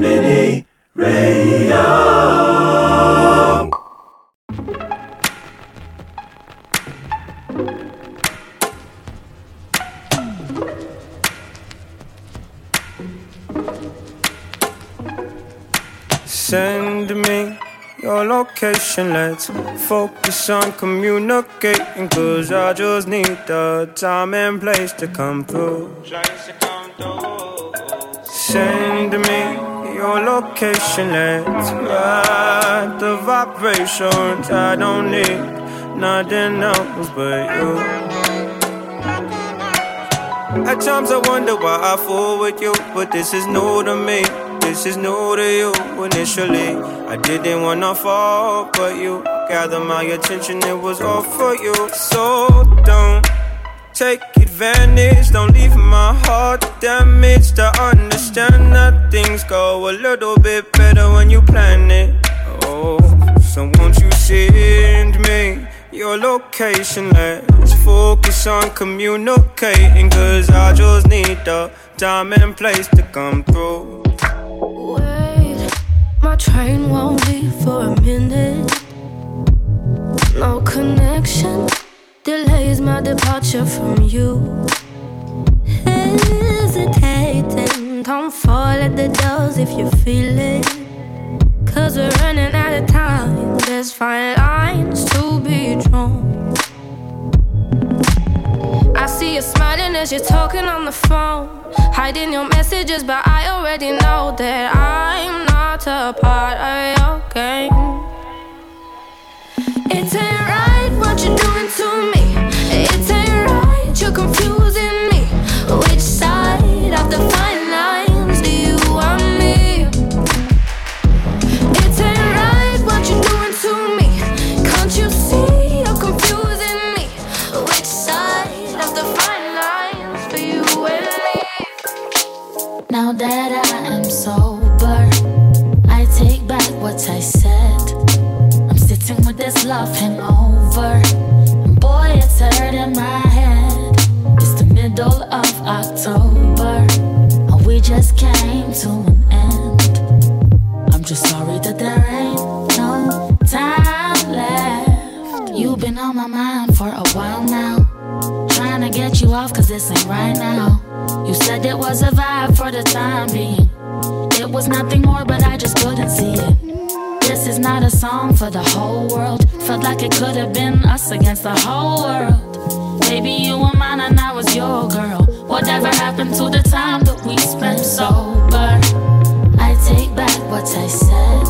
Konbini Radio. Send me your location, let's focus on communicating. Cause I just need the time and place to come through. Send me your location, let's ride the vibrations. I don't need nothing else but you. At times I wonder why I fool with you, but this is new to me. This is new to you initially. I didn't wanna fall, but you gathered my attention, it was all for you. So don't take advantage, don't leave my heart damaged. I understand that things go a little bit better when you plan it. Oh, so won't you send me your location? Let's focus on communicating, cause I just need the time and place to come through. Wait, my train won't leave for a minute. No connection delays my departure from you. Hesitating, don't fall at the doors if you feel it. Cause we're running out of time. There's fine lines to be drawn. I see you smiling as you're talking on the phone. Hiding your messages, but I already know that I'm not a part of your game. It ain't right what you're doing to me. It ain't right, you're confusing hangover. And boy, it's hurting my head. It's the middle of October. And we just came to an end. I'm just sorry that there ain't no time left. You've been on my mind for a while now. Trying to get you off, cause this ain't right now. You said it was a vibe for the time being. It was nothing more, but I just couldn't see it. Not a song for the whole world. Felt like it could have been us against the whole world. Maybe you were mine and I was your girl. Whatever happened to the time that we spent sober? I take back what I said.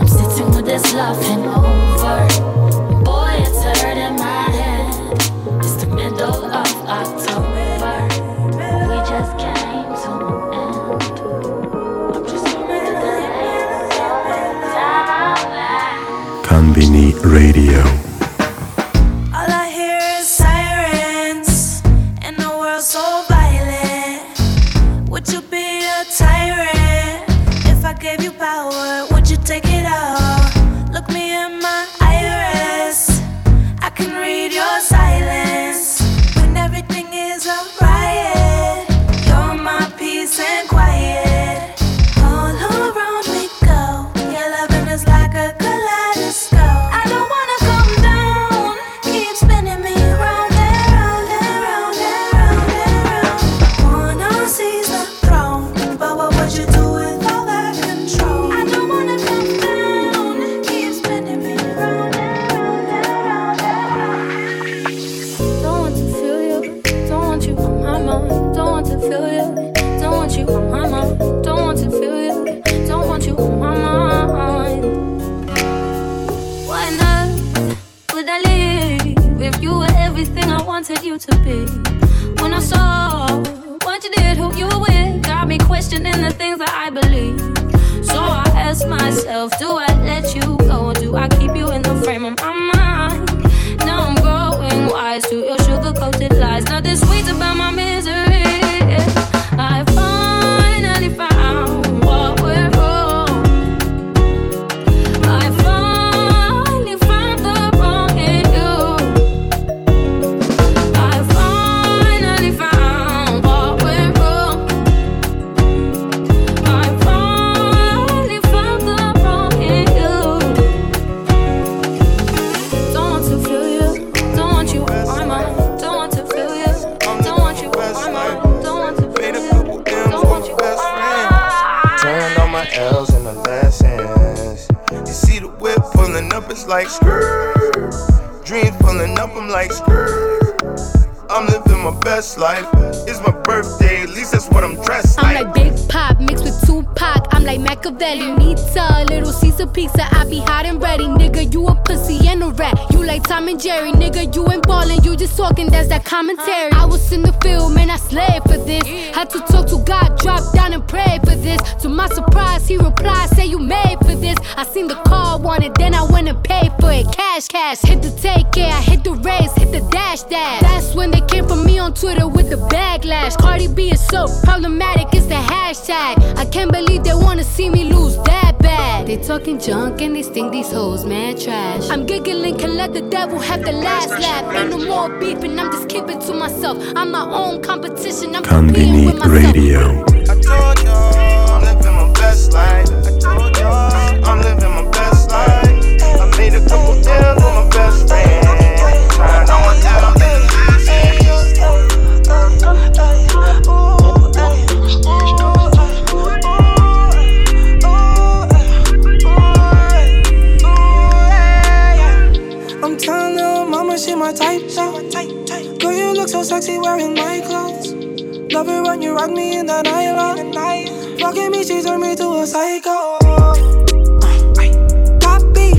I'm sitting with this love hangover. Radio. Commentary. I was in the field, man, I slayed for this. Had to talk to God, drop down and pray for this. To my surprise, he replied, say you made for this. I seen the car, wanted, then I went and paid for it. Cash, cash. Hit the take care, I hit the race, hit the dash, dash. That's when they came for me on Twitter with the backlash. Cardi B is so problematic, it's the hashtag. I can't believe they wanna see me lose that bad. They talking junk and they think these hoes mad trash. I'm giggling, let the devil have the last laugh. Ain't no more beefing, I'm just keeping to myself. I'm my own competition, I'm competing with myself. Radio. I told y'all I'm living my best life. I told y'all I'm living my best life. I made a couple M's with my best friend. She my type, though. Girl, you look so sexy wearing my clothes. Love it when you rock me in the nylon. Fucking me, she turned me to a psycho. Copy.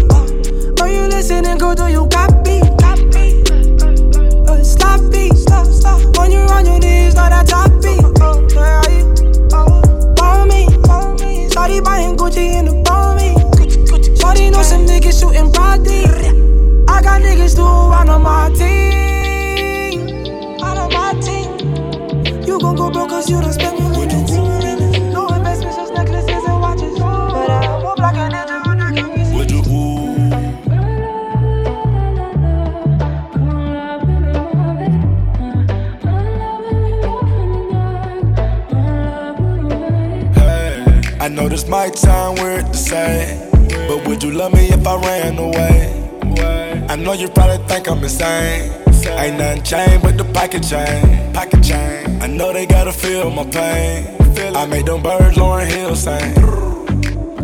Are you listening, girl? Do you copy? Copy. Uh, stop me. Stop, stop. When you're on your knees, not a top beat. Follow me. Started buying Gucci in the me. Shorty know some niggas shooting broad I got niggas too on my team. On my team. You gon' go broke cause you done spend millions. No investments, just necklaces and watches. But I move like a ninja when I can resist. Would you I know this might sound weird to say, but would you love me if I ran away? I know you probably think I'm insane. Ain't nothing changed but the pocket chain. Pocket chain. I know they gotta feel my pain. I made them birds Lauryn Hill sing.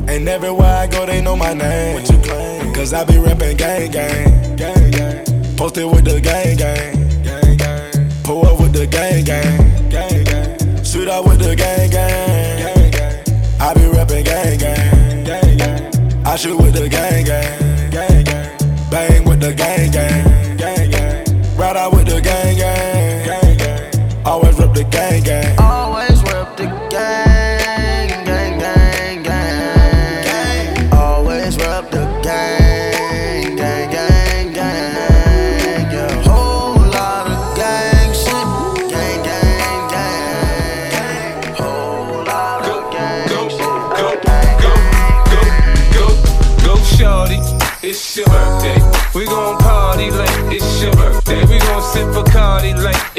And everywhere I go, they know my name. What you claim? Cause I be rapping gang gang. Gang gang. Posted with the gang gang. Gang gang. Pull up with the gang gang. Gang gang. Shoot out with the gang gang. Gang gang. I be rapping gang gang. Gang gang. I shoot with the. Gang gang. Bang with the gang gang. Ride out with the. Gang gang. Always rip the gang gang.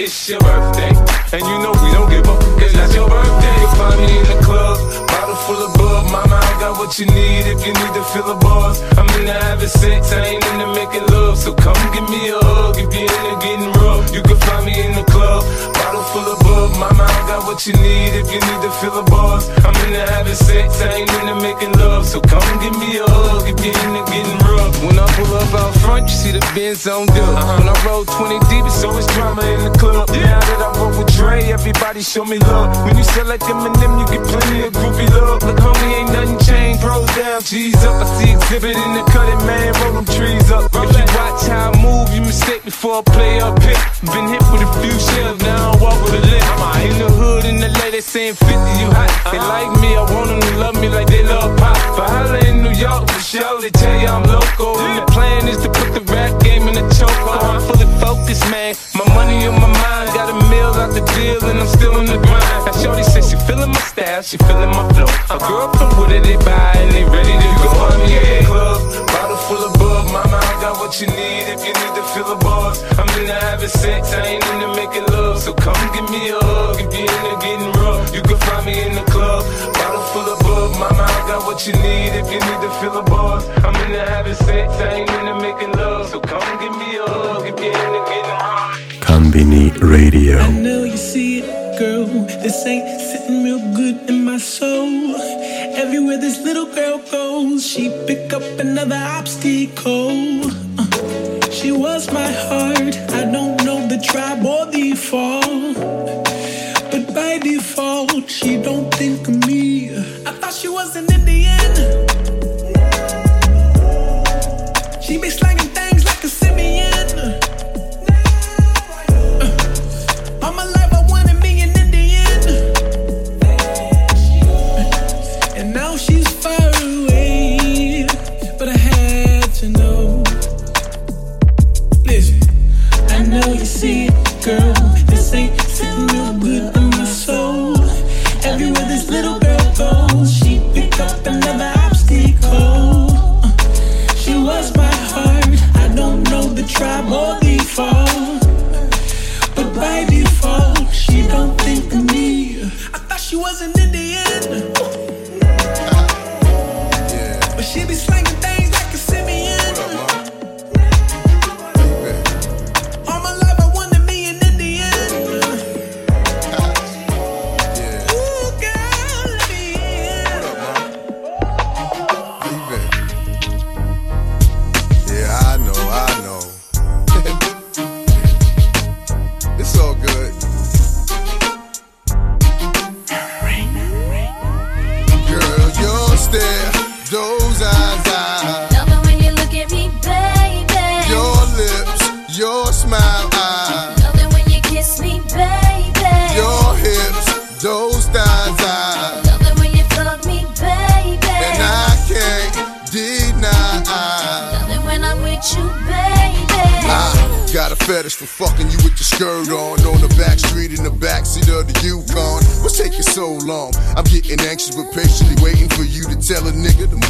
It's your birthday. And you know we don't give up, cause that's your birthday. You'll find me in the club, bottle full of bub. Mama, I got what you need if you need to fill the bars. I'm in the having sex, I ain't into making love. So come give me a hug if you're into getting rough. You can find me in the club, Mama, I got what you need if you need to fill the bars. I'm in the having sex, I ain't into making love. So come give me a hug if you're into getting rough. When I pull up out front, you see the Benz on dub. Uh-huh. When I roll 20 deep, it's always drama in the club. Now that I roll with Dre, everybody show me love. When you sell like Eminem, you get plenty of groupie love. Look, homie, ain't nothing changed. Rolls down, G's up. I see Xzibit in the cutting, man. Roll them trees up. If you watch how I move, you mistake before I play up here. Been hit with a few shells, now I walk with a limp. In the hood, in the LA, they saying 50, you hot. They like me, I want them to love me like they love pop. But holla in New York, for sure, they tell you I'm local. And the plan is to put the rap game in the choke. I'm fully focused, man. My money on my mind, got a meal out the deal, and I'm still in the grind. Now, Shorty says she feeling my style, she feeling my flow. A girl from Wooded, they buy, and they ready to go. In the club, bottle full of bug. Mama, got what you need if you need to fill the bars. I'm into having sex, I ain't into making love. So come give me a hug if you're into getting rough. You can find me in the club, bottle full of bug. Mama, I got what you need if you need to fill the bars. I'm into having sex, I ain't into making love. So come give me a hug if you're into getting rough. Konbini Radio. I know you see it, girl. This ain't sitting real good in my soul. Everywhere this little girl goes, she pick up another obstacle. Uh, she was my heart. I don't tribe or the but by default, she don't think of me. I thought she was an Indian. She be slanging things like a simian. Uh, all my life I wanted me an Indian. And now she's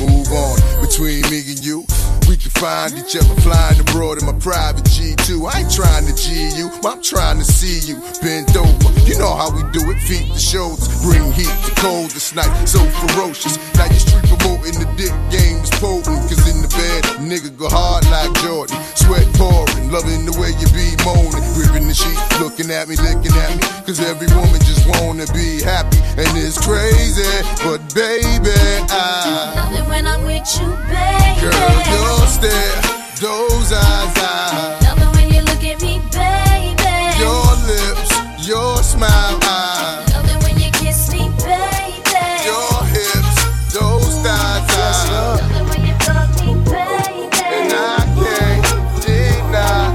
move on. Between me and you, we can find each other flying abroad in my private G2. I ain't trying to G you, I'm trying to see you bent over. You know how we do it, feet to shoulders, bring heat to cold this night, so ferocious. Now you street promoting the dick game is potent, cause in the bed, nigga go hard like Jordan. Sweat pouring, loving the way you be moaning, gripping the sheet, looking at me, licking at me, cause every woman just wanna be happy, and it's crazy, but baby, I. Love it when I'm with you, baby. Girl, your stare, those eyes, I. Love it when you look at me, baby. Your lips, your smile, I. Love it when you kiss me, baby. Your hips, those thighs, I. Love it when you talk me, baby. And I can't deny.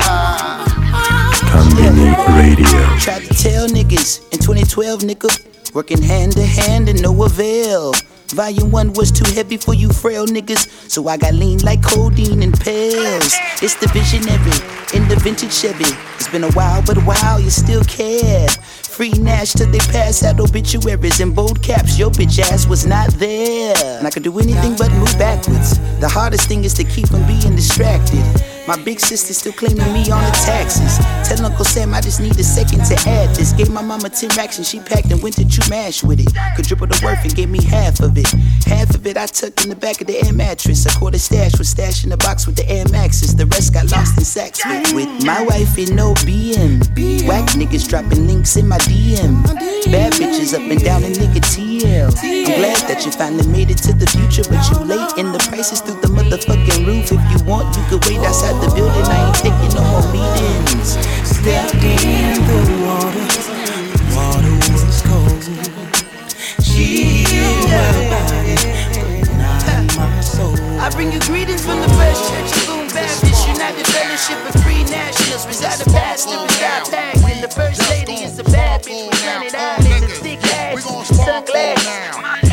Konbini Radio. Tried to tell niggas in 2012, nigga. Working hand to hand and no avail. Volume 1 was too heavy for you frail niggas, so I got lean like codeine and pills. It's the visionary in the vintage Chevy. It's been a while, but a while you still care. Free Nash till they pass out obituaries in bold caps. Your bitch ass was not there. And I could do anything but move backwards. The hardest thing is to keep from being distracted. My big sister still claiming me on the taxes. Tell Uncle Sam I just need a second to add this. Gave my mama 10 racks and she packed and went to chew mash with it. Quadruple the worth and gave me half of it. Half of it I tucked in the back of the air mattress. A quarter stash was stashed in the box with the Air Maxes. The rest got lost in sacks with, with my wife in no BM. Whack niggas dropping links in my DM. Bad bitches up and down in nigga TL. I'm glad that you finally made it to the future, but you late in the prices through the motherfucking roof. If you want, you could wait outside the building. I ain't taking no more meetings. Stepped in the water, the water was cold. She knew about it, not my soul. I bring you greetings from the First Church of Boom Baptist United Fellowship of Free Nationals. Reside a pastor, reside tagged. And the First Lady is a bad bitch with planet eyelids and thick ass, sunglasses.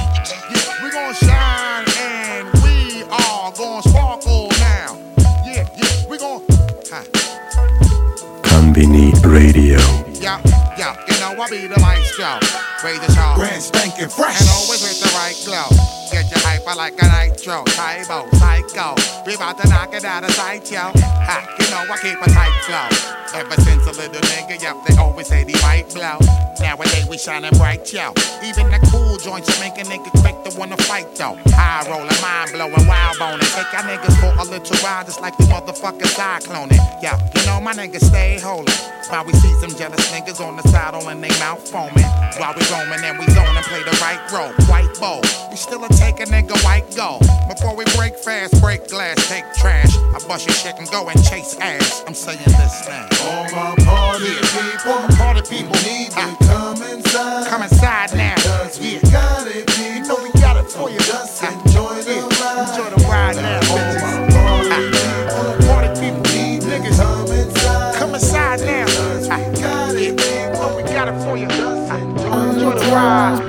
Konbini Radio. yeah, yeah. You know I be the maestro, raise the show, Grand spanking fresh. and always with the right glow. Get your hyper like a nitro. Tybo, psycho. We about to knock it out of sight, yo. Ha, you know I keep a tight flow. Ever since a little nigga, yep, they always say he might blow. Nowadays we shining bright, yo. Even the cool joints make a nigga quick to wanna fight, though. High rolling, mind blowing, wild boning. Take our niggas for a little ride, just like the motherfucker cycloning. Yeah, you know my niggas stay holy. While we see some jealous niggas on the saddle and they mouth foaming. While we roaming and we zone and play the right role. White bowl. We still a take a nigga white go. Before we break fast, break glass, take trash. I bust your shit and go and chase ass. I'm saying this thing. All my party people, All my party people need to uh. come inside. Come inside now. Cause we Yeah. got it, You know we got it for you. Just uh. enjoy the yeah. ride. Enjoy the ride now, All bitches. my uh. party people all the party people need niggas. come inside. Come inside now. We got it, people. Oh, we got it for you. Just enjoy the ride.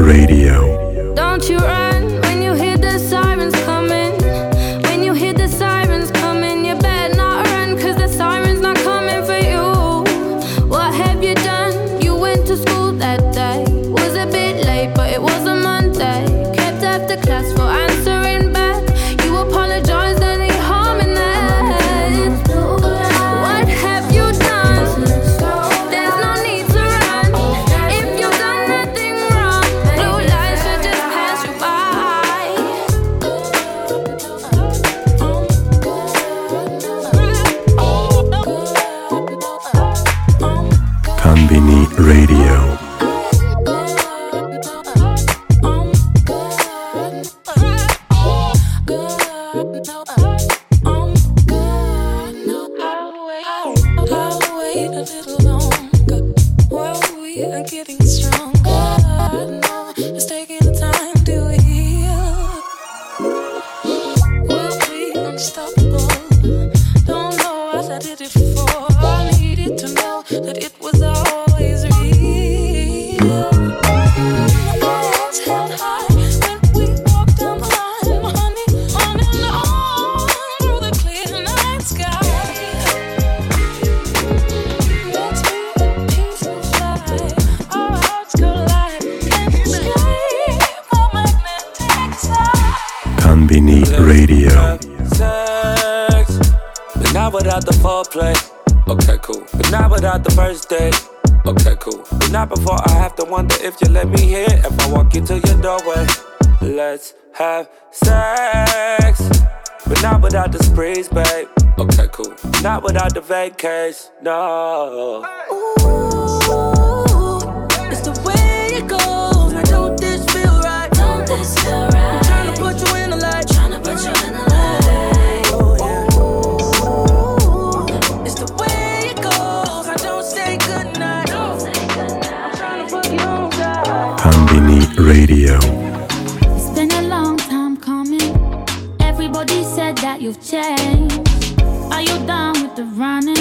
Radio. Konbini Radio. Vacays, no. It's the way it goes. Now don't this feel right? Don't this feel right? I'm trying to put you in the light. Trying to put you in the light. Oh yeah. It's the way it goes. I don't say goodnight. Don't say goodnight. I'm trying to put you on side. Konbini Radio. It's been a long time coming. Everybody said that you've changed. Are you done with the running?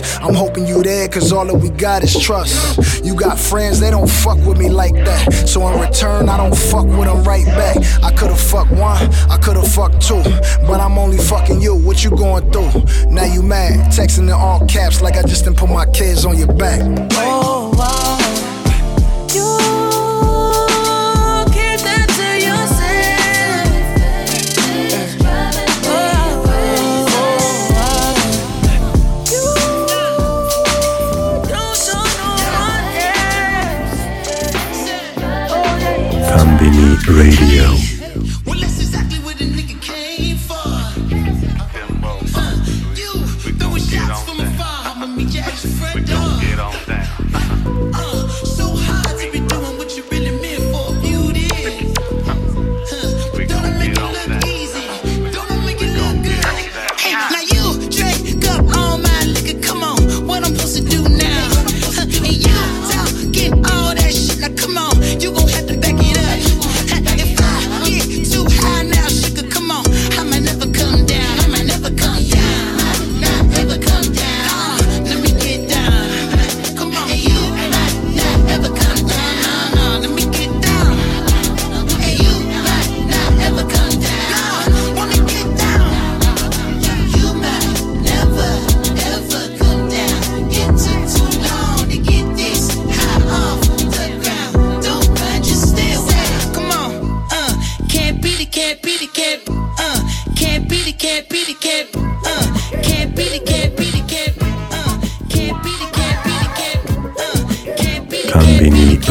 Thugs? I'm hoping you there, cause all that we got is trust. You got friends, they don't fuck with me like that. So in return, I don't fuck with them right back. I could've fucked one, I could've fucked two, but I'm only fucking you. What you going through? Now you mad, texting in all caps like I just didn't put my kids on your back. Oh, wow. You Radio.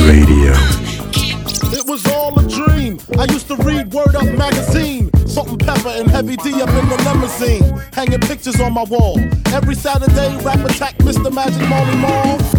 Radio. It was all a dream. I used to read Word Up magazine. Salt-N-Pepa and heavy D up in the limousine. Hanging pictures on my wall. Every Saturday, rap attack Mr. Magic Marley Marl.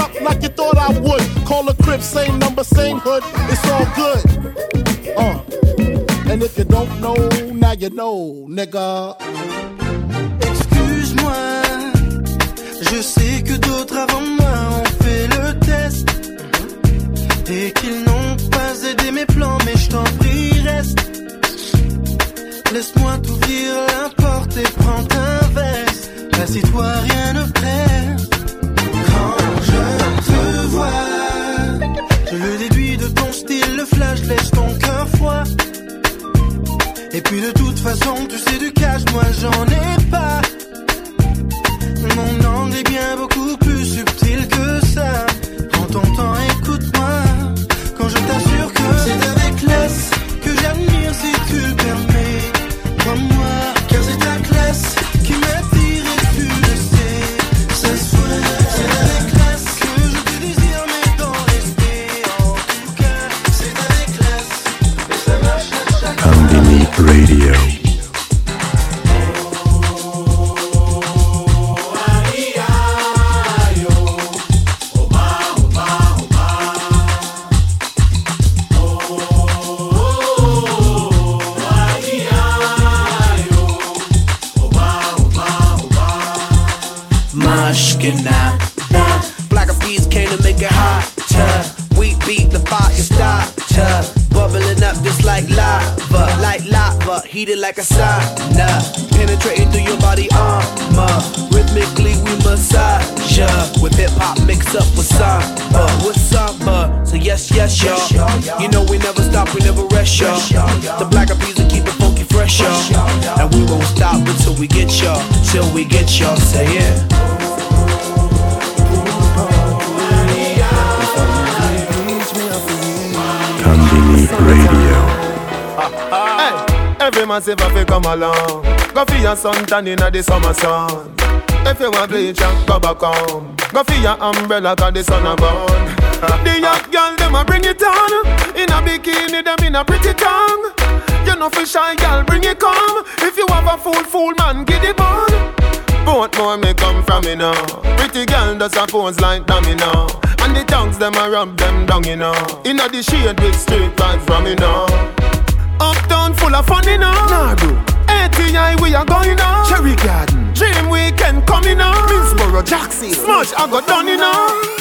like you thought I would. Call a crib, same number, same hood. It's all good. Uh. And if you don't know, now you know, nigga. Excuse-moi, je sais que d'autres avant moi ont fait le test et qu'ils n'ont pas aidé mes plans, mais je t'en prie, reste. Laisse-moi t'ouvrir la porte et prends un verre. Assis-toi, rien ne presse. Et puis de toute façon, tu sais du cash, moi j'en ai pas. Mon angle suntan inna the summer sun. If you want bleach and go back home. Go for your umbrella cause the sun a burn. The young girl them a bring it on. In a bikini them in a pretty tongue. You know for shy girl bring it come. If you have a fool fool man get it on. Both more may come from me now. Pretty girl does a pose like dummy now. And the tongues them a rub them down you know. Inna the shade with straight vibes from me now. Uptown full of fun, you know. Nah, bro. ATI, we are going on. Cherry Garden. Dream Weekend coming on. Minsboro, Jackson. Smush, I got done, you know.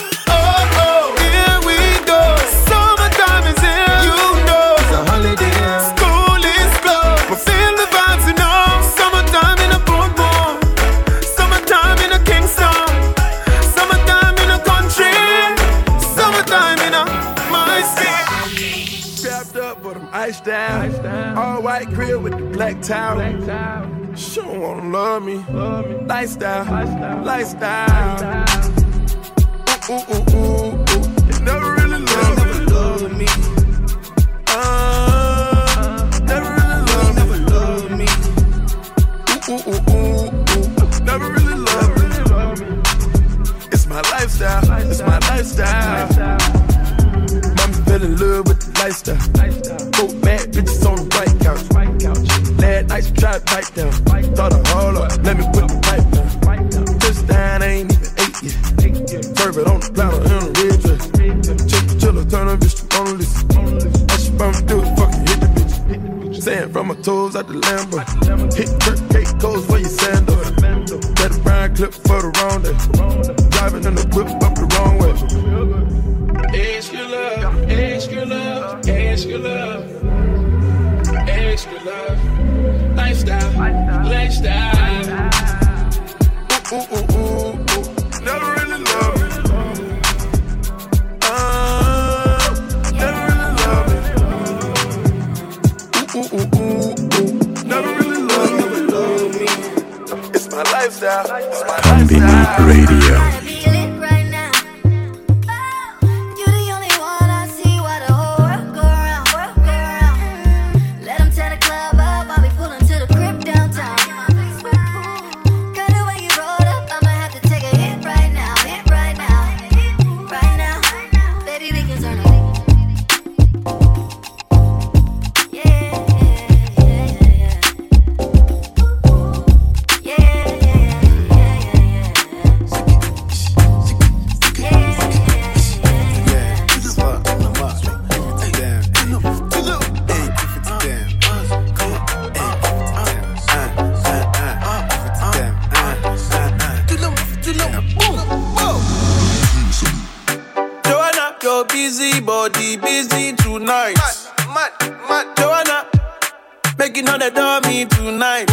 Down. All white crib with the black towel. She don't wanna love me. Lifestyle, lifestyle. Ooh, ooh, ooh, ooh, ooh. You never really love me. Uh, never really love me. Ooh, ooh, ooh, ooh, ooh. Never really love me. It's my lifestyle. It's my lifestyle. Mama fell in love lifestyle. Both bad bitches on the white couch. Last night she tried to bite down. Thought I hold up, let me put the pipe down. This time I ain't even eight yet. Serve on the platter in a red dress. Chick the chiller, turn her bitch to Mona Lisa. All she do is fucking hit the bitch. Sand from my toes out the Lambo. Hit Kirk cake goes where you sand up. Let a brown clip for the wrong day. Driving in the whip up the wrong way. Extra love, extra love, extra love, extra love. Lifestyle, lifestyle. Ooh, ooh, ooh, ooh, ooh. Never really love me. Uh, never really love me. Ooh, ooh, ooh, ooh, ooh. Never really love me. It's my lifestyle. It's my Konbini Radio. Making all the dummy tonight.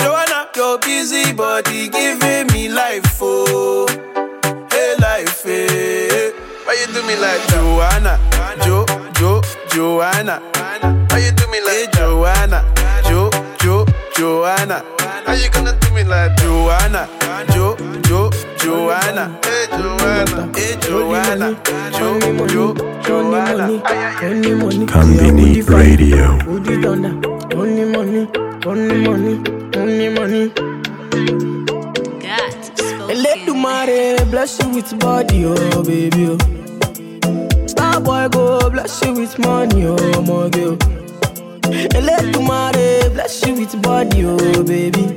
Joanna, your busy body giving me life, oh, hey life, hey. Why you do me like Joanna, Jo, Jo, Joanna? Why you do me like hey, Joanna, Jo, Jo, Joanna? How you gonna do me like Joanna, Jo, Jo, Joanna? Hey Joanna, hey Joanna, Jo, Jo, Joanna. Only money, Konbini Radio. Put it on that. Only money, only money, only money. And let the money bless you with body, oh baby. Oh. Star boy go bless you with money, oh my girl. And let the money bless you with body, oh baby.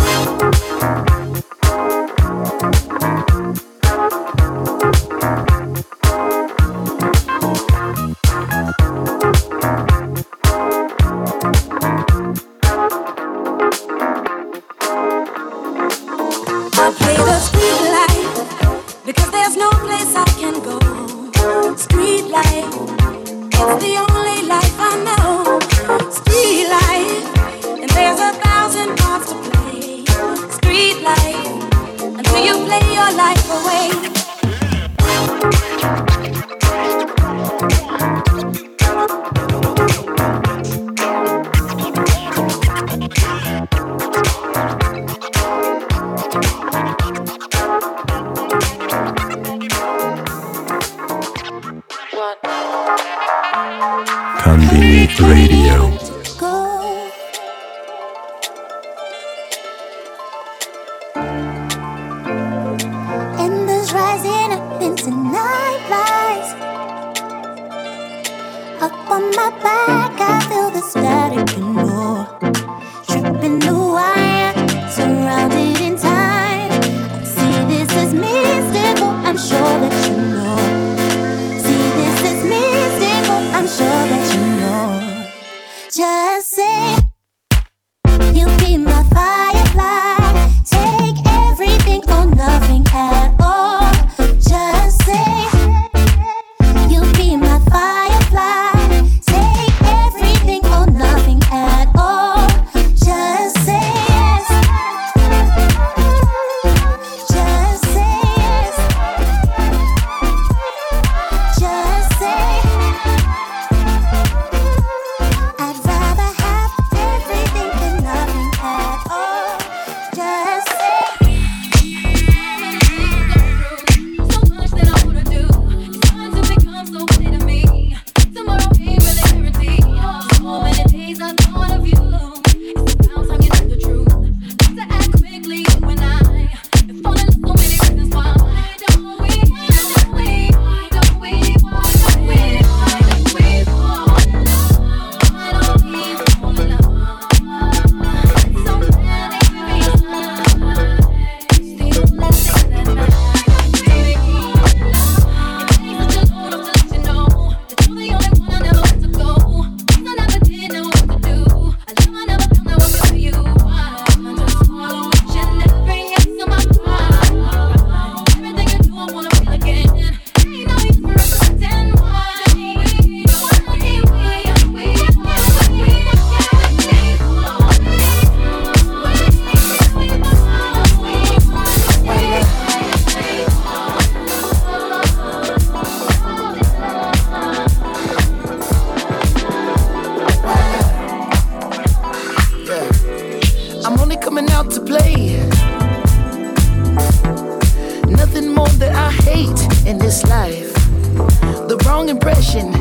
Strong impression.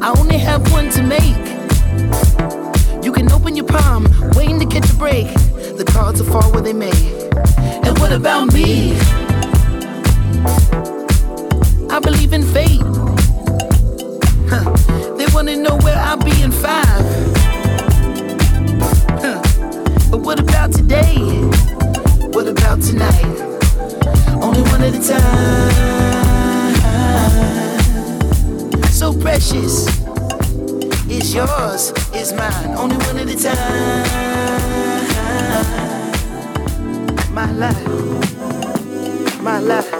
I only have one to make. You can open your palm, waiting to catch a break. The cards will fall where they may. And what about me? I believe in fate. Huh. They wanna know where I'll be in five. Huh. But what about today? What about tonight? Only one at a time so precious. It's yours, it's mine, only one at a time. My life, my life.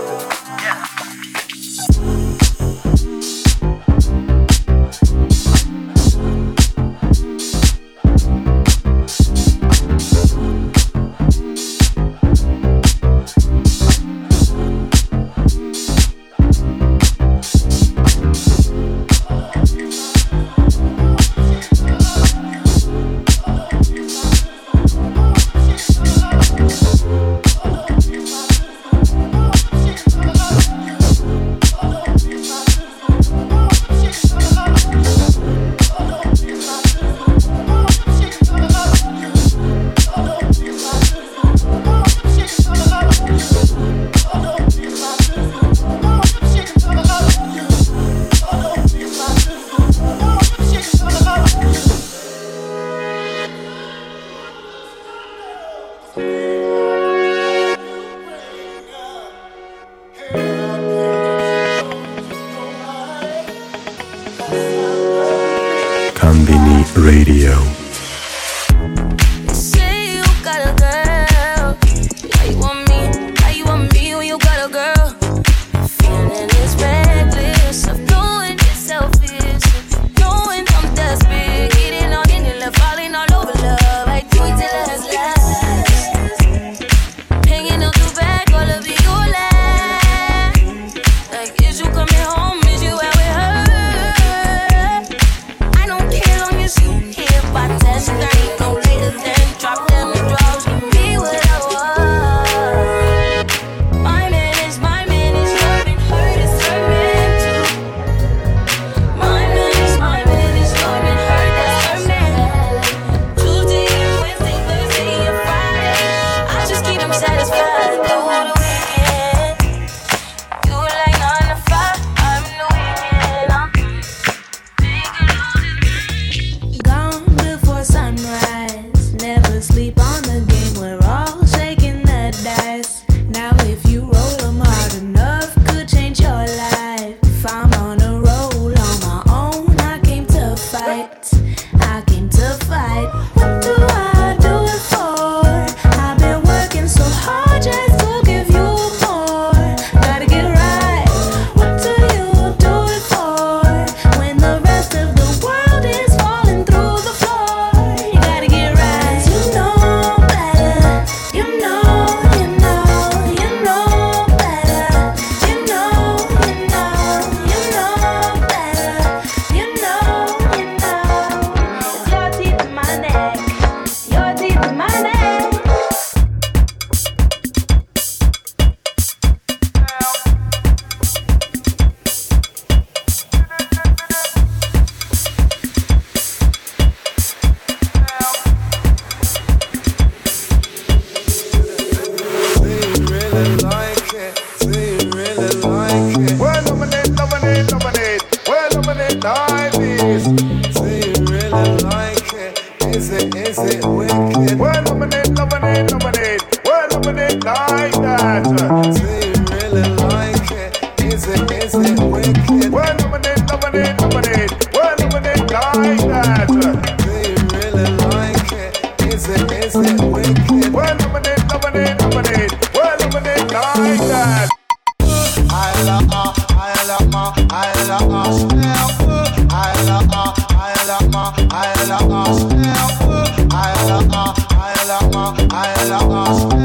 Radio. Uh, I love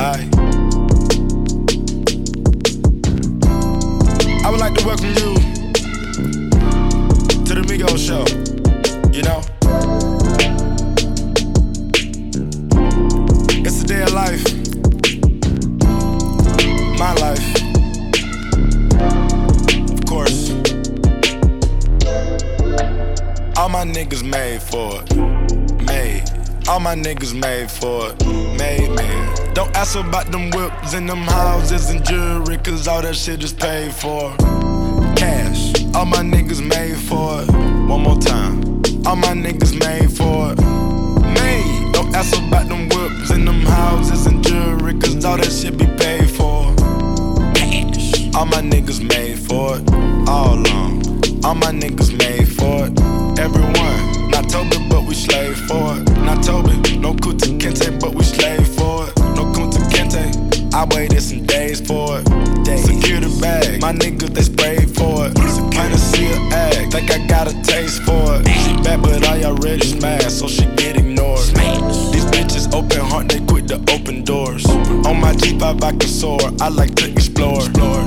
Hi. I would like to welcome you to the Migos show. You know? It's a day of life. My life. Of course. All my niggas made for it. Made. All my niggas made for it. Made, man. Don't ask about them whips and them houses and jewelry, cause all that shit is paid for. Cash. All my niggas made for it. One more time. All my niggas made for it. Made. Don't ask about them whips and them houses and jewelry, cause all that shit be paid for. Cash. All my niggas made for it. All along. All my niggas made for it. Everyone. Not Toby, but we slave for it. Not Toby, no Kunta Kinte, but we slave for it. No Kunta Kinte, I waited some days for it. Secure the bag, my niggas they sprayed for it. Kinda see her act, think I got a taste for it. She bad, but I already smashed, so she get ignored. These bitches open heart, they quit the open doors. On my G5 I can soar, I like to explore.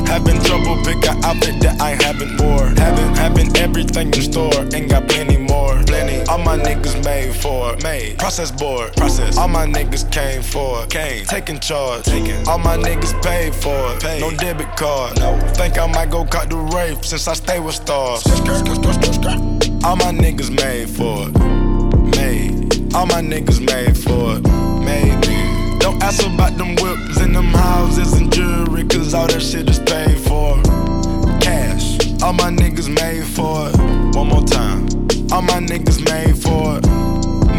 Having trouble pick an outfit that I haven't wore. Having having everything in store, ain't got plenty more. Plenty. All my niggas made for it. Made. Process board. Process. All my niggas came for it. Came. Taking charge. Taking. All my niggas paid for it. Paid. No debit card. No. Think I might go cut the rape since I stay with stars. All my niggas made for it. Made. All my niggas made for it. Made. Don't ask about them whips and them houses and jewelry, cause all that shit is paid for. Cash, all my niggas made for it. One more time, all my niggas made for it.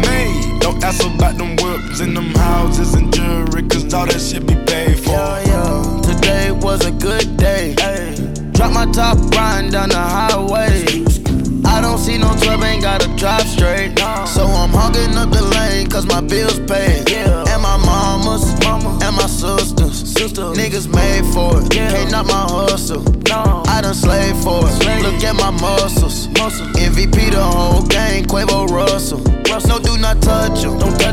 Made, don't ask about them whips and them houses and jewelry, cause all that shit be paid for. Yeah, yeah. Today was a good day. Drop my top, riding down the highway. I don't see no 12, ain't gotta drive straight. So I'm hogging up the lane, cause my bills paid. And my mamas, my sisters. sisters. Niggas made for it, Yeah. can't knock my hustle. No. I done slaved for it, look at my muscles. MVP the whole gang, Quavo Russell. No, do not touch you.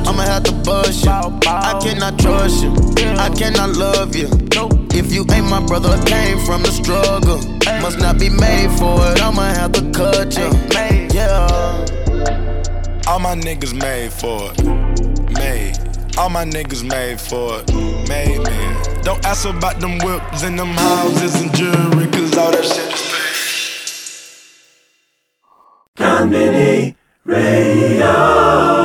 I'ma have to bust you. I cannot trust you. I cannot love you. If you ain't my brother, I came from the struggle. Must not be made for it. I'ma have to cut you. Yeah. All my niggas made for it. Made. All my niggas made for it. Made, man. Don't ask about them whips and them houses and jewelry, cause all that shit is paid. Konbini Radio.